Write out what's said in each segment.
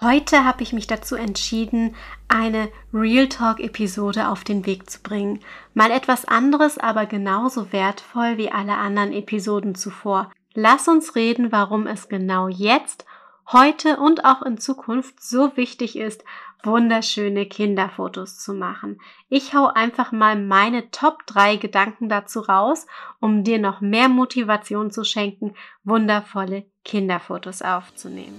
Heute habe ich mich dazu entschieden, eine Real Talk-Episode auf den Weg zu bringen. Mal etwas anderes, aber genauso wertvoll wie alle anderen Episoden zuvor. Lass uns reden, warum es genau jetzt, heute und auch in Zukunft so wichtig ist, wunderschöne Kinderfotos zu machen. Ich hau einfach mal meine Top 3 Gedanken dazu raus, um dir noch mehr Motivation zu schenken, wundervolle Kinderfotos aufzunehmen.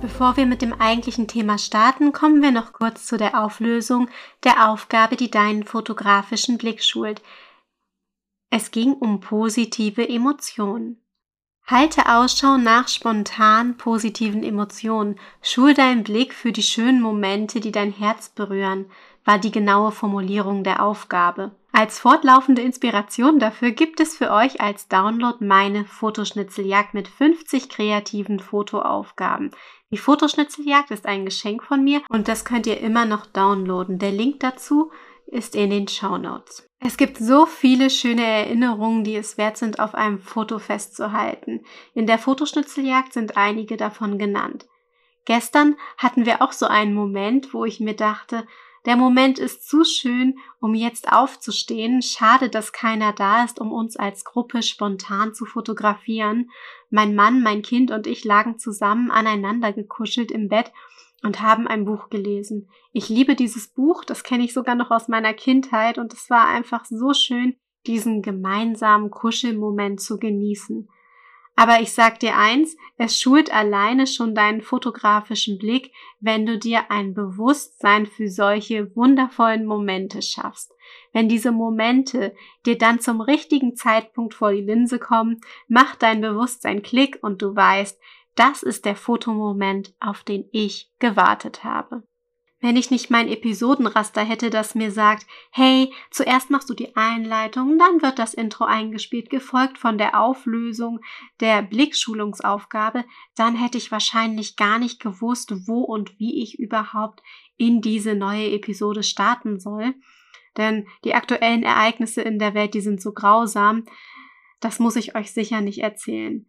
Bevor wir mit dem eigentlichen Thema starten, kommen wir noch kurz zu der Auflösung der Aufgabe, die deinen fotografischen Blick schult. Es ging um positive Emotionen. Halte Ausschau nach spontan positiven Emotionen. Schul deinen Blick für die schönen Momente, die dein Herz berühren, war die genaue Formulierung der Aufgabe. Als fortlaufende Inspiration dafür gibt es für euch als Download meine Fotoschnitzeljagd mit 50 kreativen Fotoaufgaben. Die Fotoschnitzeljagd ist ein Geschenk von mir und das könnt ihr immer noch downloaden. Der Link dazu ist in den Show Notes. Es gibt so viele schöne Erinnerungen, die es wert sind, auf einem Foto festzuhalten. In der Fotoschnitzeljagd sind einige davon genannt. Gestern hatten wir auch so einen Moment, wo ich mir dachte, der Moment ist zu schön, um jetzt aufzustehen. Schade, dass keiner da ist, um uns als Gruppe spontan zu fotografieren. Mein Mann, mein Kind und ich lagen zusammen aneinander gekuschelt im Bett und haben ein Buch gelesen. Ich liebe dieses Buch, das kenne ich sogar noch aus meiner Kindheit und es war einfach so schön, diesen gemeinsamen Kuschelmoment zu genießen. Aber ich sag dir eins, es schult alleine schon deinen fotografischen Blick, wenn du dir ein Bewusstsein für solche wundervollen Momente schaffst. Wenn diese Momente dir dann zum richtigen Zeitpunkt vor die Linse kommen, macht dein Bewusstsein Klick und du weißt, das ist der Fotomoment, auf den ich gewartet habe. Wenn ich nicht mein Episodenraster hätte, das mir sagt, hey, zuerst machst du die Einleitung, dann wird das Intro eingespielt, gefolgt von der Auflösung der Blickschulungsaufgabe, dann hätte ich wahrscheinlich gar nicht gewusst, wo und wie ich überhaupt in diese neue Episode starten soll. Denn die aktuellen Ereignisse in der Welt, die sind so grausam, das muss ich euch sicher nicht erzählen.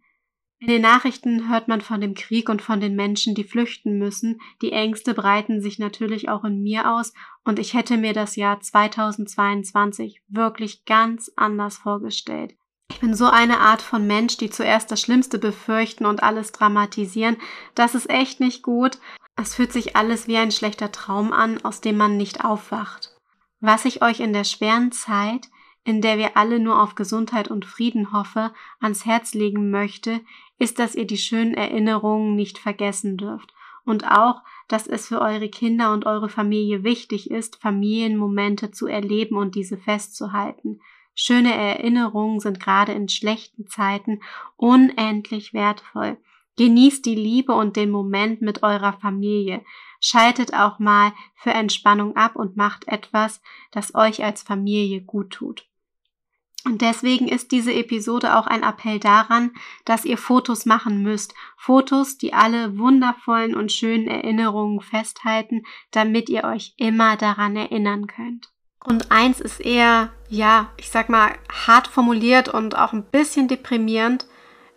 In den Nachrichten hört man von dem Krieg und von den Menschen, die flüchten müssen. Die Ängste breiten sich natürlich auch in mir aus und ich hätte mir das Jahr 2022 wirklich ganz anders vorgestellt. Ich bin so eine Art von Mensch, die zuerst das Schlimmste befürchten und alles dramatisieren. Das ist echt nicht gut. Es fühlt sich alles wie ein schlechter Traum an, aus dem man nicht aufwacht. Was ich euch in der schweren Zeit in der wir alle nur auf Gesundheit und Frieden hoffe, ans Herz legen möchte, ist, dass ihr die schönen Erinnerungen nicht vergessen dürft und auch, dass es für eure Kinder und eure Familie wichtig ist, Familienmomente zu erleben und diese festzuhalten. Schöne Erinnerungen sind gerade in schlechten Zeiten unendlich wertvoll. Genießt die Liebe und den Moment mit eurer Familie. Schaltet auch mal für Entspannung ab und macht etwas, das euch als Familie gut tut. Und deswegen ist diese Episode auch ein Appell daran, dass ihr Fotos machen müsst. Fotos, die alle wundervollen und schönen Erinnerungen festhalten, damit ihr euch immer daran erinnern könnt. Und eins ist eher, ja, ich sag mal, hart formuliert und auch ein bisschen deprimierend.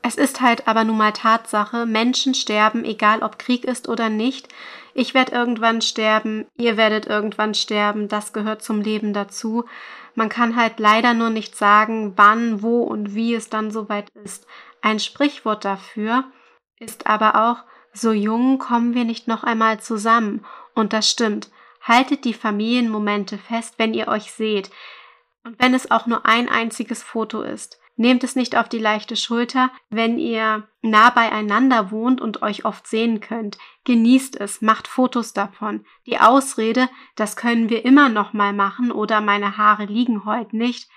Es ist halt aber nun mal Tatsache, Menschen sterben, egal ob Krieg ist oder nicht. Ich werde irgendwann sterben, ihr werdet irgendwann sterben, das gehört zum Leben dazu. Man kann halt leider nur nicht sagen, wann, wo und wie es dann soweit ist. Ein Sprichwort dafür ist aber auch, so jung kommen wir nicht noch einmal zusammen. Und das stimmt. Haltet die Familienmomente fest, wenn ihr euch seht. Und wenn es auch nur ein einziges Foto ist. Nehmt es nicht auf die leichte Schulter, wenn ihr nah beieinander wohnt und euch oft sehen könnt. Genießt es, macht Fotos davon. Die Ausrede, das können wir immer noch mal machen oder meine Haare liegen heute nicht,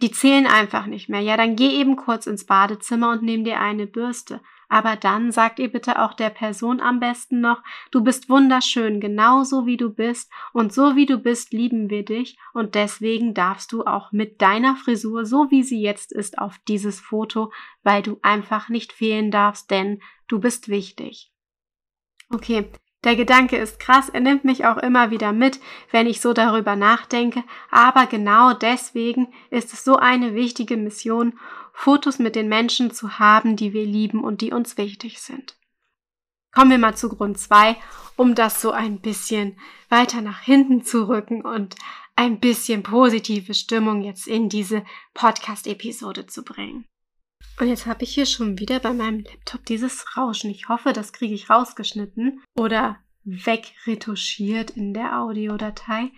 die zählen einfach nicht mehr. Ja, dann geh eben kurz ins Badezimmer und nimm dir eine Bürste. Aber dann sagt ihr bitte auch der Person am besten noch, du bist wunderschön, genauso wie du bist und so wie du bist, lieben wir dich und deswegen darfst du auch mit deiner Frisur, so wie sie jetzt ist, auf dieses Foto, weil du einfach nicht fehlen darfst, denn du bist wichtig. Okay, der Gedanke ist krass, er nimmt mich auch immer wieder mit, wenn ich so darüber nachdenke, aber genau deswegen ist es so eine wichtige Mission, Fotos mit den Menschen zu haben, die wir lieben und die uns wichtig sind. Kommen wir mal zu Grund zwei, um das so ein bisschen weiter nach hinten zu rücken und ein bisschen positive Stimmung jetzt in diese Podcast-Episode zu bringen. Und jetzt habe ich hier schon wieder bei meinem Laptop dieses Rauschen. Ich hoffe, das kriege ich rausgeschnitten oder wegretuschiert in der Audiodatei.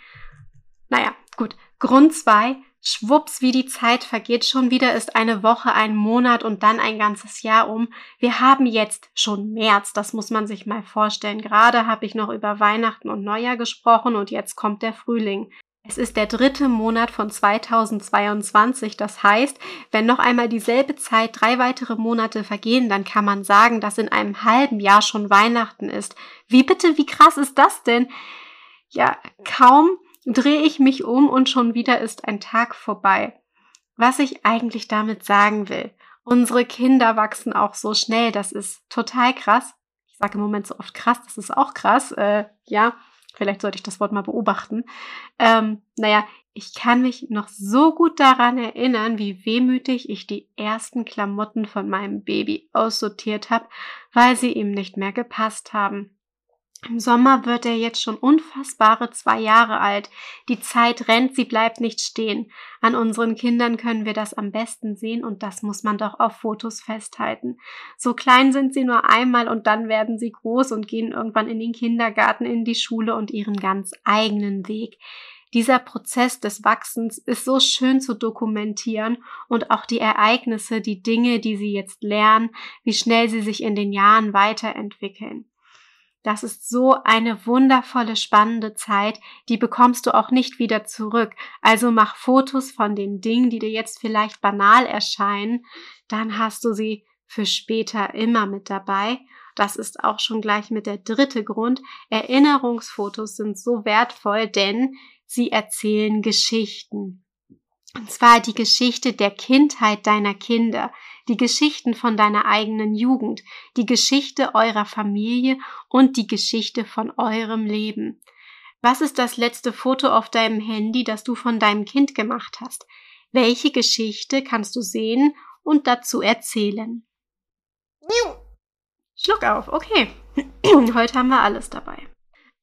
Naja, gut. Grund zwei. Schwupps, wie die Zeit vergeht, schon wieder ist eine Woche, ein Monat und dann ein ganzes Jahr um. Wir haben jetzt schon März, das muss man sich mal vorstellen. Gerade habe ich noch über Weihnachten und Neujahr gesprochen und jetzt kommt der Frühling. Es ist der dritte Monat von 2022. Das heißt, wenn noch einmal dieselbe Zeit drei weitere Monate vergehen, dann kann man sagen, dass in einem halben Jahr schon Weihnachten ist. Wie bitte, wie krass ist das denn? Ja, kaum drehe ich mich um und schon wieder ist ein Tag vorbei. Was ich eigentlich damit sagen will. Unsere Kinder wachsen auch so schnell. Das ist total krass. Ich sage im Moment so oft krass, das ist auch krass. Äh, ja, Vielleicht sollte ich das Wort mal beobachten. Ähm, naja, ich kann mich noch so gut daran erinnern, wie wehmütig ich die ersten Klamotten von meinem Baby aussortiert habe, weil sie ihm nicht mehr gepasst haben. Im Sommer wird er jetzt schon unfassbare zwei Jahre alt. Die Zeit rennt, sie bleibt nicht stehen. An unseren Kindern können wir das am besten sehen und das muss man doch auf Fotos festhalten. So klein sind sie nur einmal und dann werden sie groß und gehen irgendwann in den Kindergarten, in die Schule und ihren ganz eigenen Weg. Dieser Prozess des Wachsens ist so schön zu dokumentieren und auch die Ereignisse, die Dinge, die sie jetzt lernen, wie schnell sie sich in den Jahren weiterentwickeln. Das ist so eine wundervolle, spannende Zeit, die bekommst du auch nicht wieder zurück. Also mach Fotos von den Dingen, die dir jetzt vielleicht banal erscheinen, dann hast du sie für später immer mit dabei. Das ist auch schon gleich mit der dritte Grund. Erinnerungsfotos sind so wertvoll, denn sie erzählen Geschichten. Und zwar die Geschichte der Kindheit deiner Kinder, die Geschichten von deiner eigenen Jugend, die Geschichte eurer Familie und die Geschichte von eurem Leben. Was ist das letzte Foto auf deinem Handy, das du von deinem Kind gemacht hast? Welche Geschichte kannst du sehen und dazu erzählen? Schluck auf, okay. Heute haben wir alles dabei.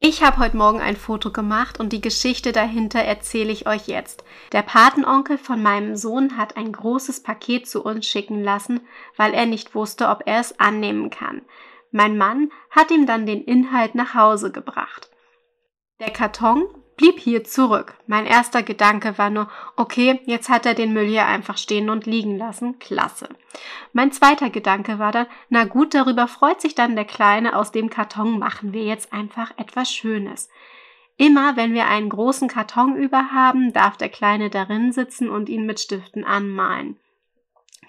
Ich habe heute Morgen ein Foto gemacht und die Geschichte dahinter erzähle ich euch jetzt. Der Patenonkel von meinem Sohn hat ein großes Paket zu uns schicken lassen, weil er nicht wusste, ob er es annehmen kann. Mein Mann hat ihm dann den Inhalt nach Hause gebracht. Der Karton blieb hier zurück. Mein erster Gedanke war nur, okay, jetzt hat er den Müll hier einfach stehen und liegen lassen. Klasse. Mein zweiter Gedanke war dann, na gut, darüber freut sich dann der Kleine, aus dem Karton machen wir jetzt einfach etwas Schönes. Immer wenn wir einen großen Karton über haben, darf der Kleine darin sitzen und ihn mit Stiften anmalen.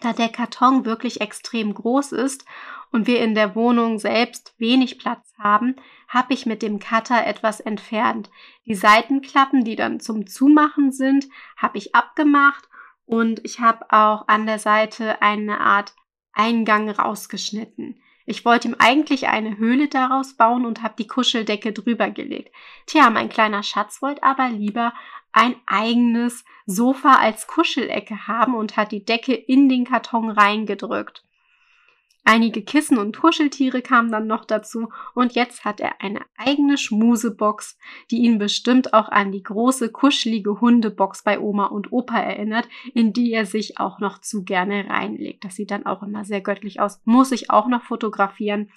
Da der Karton wirklich extrem groß ist und wir in der Wohnung selbst wenig Platz haben, habe ich mit dem Cutter etwas entfernt. Die Seitenklappen, die dann zum Zumachen sind, habe ich abgemacht und ich habe auch an der Seite eine Art Eingang rausgeschnitten. Ich wollte ihm eigentlich eine Höhle daraus bauen und habe die Kuscheldecke drüber gelegt. Tja, mein kleiner Schatz wollte aber lieber ein eigenes Sofa als Kuschelecke haben und hat die Decke in den Karton reingedrückt. Einige Kissen und Kuscheltiere kamen dann noch dazu und jetzt hat er eine eigene Schmusebox, die ihn bestimmt auch an die große kuschelige Hundebox bei Oma und Opa erinnert, in die er sich auch noch zu gerne reinlegt. Das sieht dann auch immer sehr göttlich aus. Muss ich auch noch fotografieren.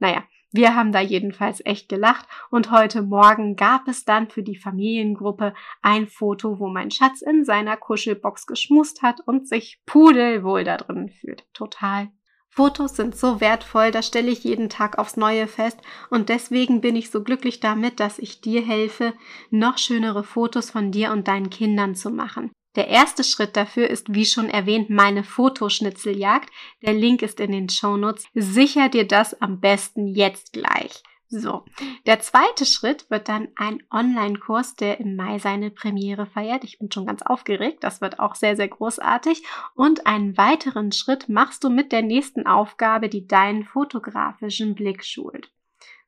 Naja, wir haben da jedenfalls echt gelacht und heute Morgen gab es dann für die Familiengruppe ein Foto, wo mein Schatz in seiner Kuschelbox geschmust hat und sich pudelwohl da drin fühlt. Total Fotos sind so wertvoll, das stelle ich jeden Tag aufs Neue fest und deswegen bin ich so glücklich damit, dass ich dir helfe, noch schönere Fotos von dir und deinen Kindern zu machen. Der erste Schritt dafür ist, wie schon erwähnt, meine Fotoschnitzeljagd. Der Link ist in den Shownotes. Sicher dir das am besten jetzt gleich. So, der zweite Schritt wird dann ein Online-Kurs, der im Mai seine Premiere feiert. Ich bin schon ganz aufgeregt, das wird auch sehr, sehr großartig. Und einen weiteren Schritt machst du mit der nächsten Aufgabe, die deinen fotografischen Blick schult.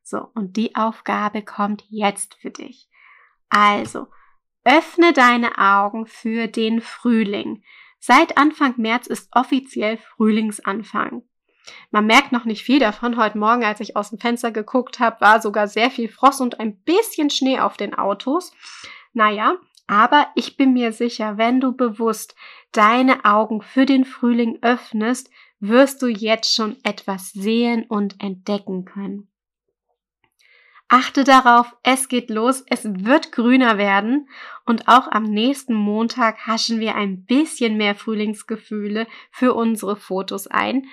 So, und die Aufgabe kommt jetzt für dich. Also, öffne deine Augen für den Frühling. Seit Anfang März ist offiziell Frühlingsanfang. Man merkt noch nicht viel davon. Heute Morgen, als ich aus dem Fenster geguckt habe, war sogar sehr viel Frost und ein bisschen Schnee auf den Autos. Naja, aber ich bin mir sicher, wenn du bewusst deine Augen für den Frühling öffnest, wirst du jetzt schon etwas sehen und entdecken können. Achte darauf, es geht los, es wird grüner werden und auch am nächsten Montag haschen wir ein bisschen mehr Frühlingsgefühle für unsere Fotos ein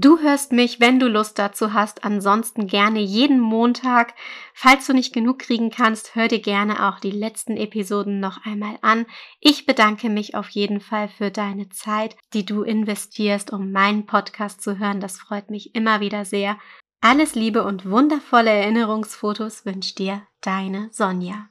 Du hörst mich, wenn du Lust dazu hast, ansonsten gerne jeden Montag. Falls du nicht genug kriegen kannst, hör dir gerne auch die letzten Episoden noch einmal an. Ich bedanke mich auf jeden Fall für deine Zeit, die du investierst, um meinen Podcast zu hören. Das freut mich immer wieder sehr. Alles Liebe und wundervolle Erinnerungsfotos wünscht dir deine Sonja.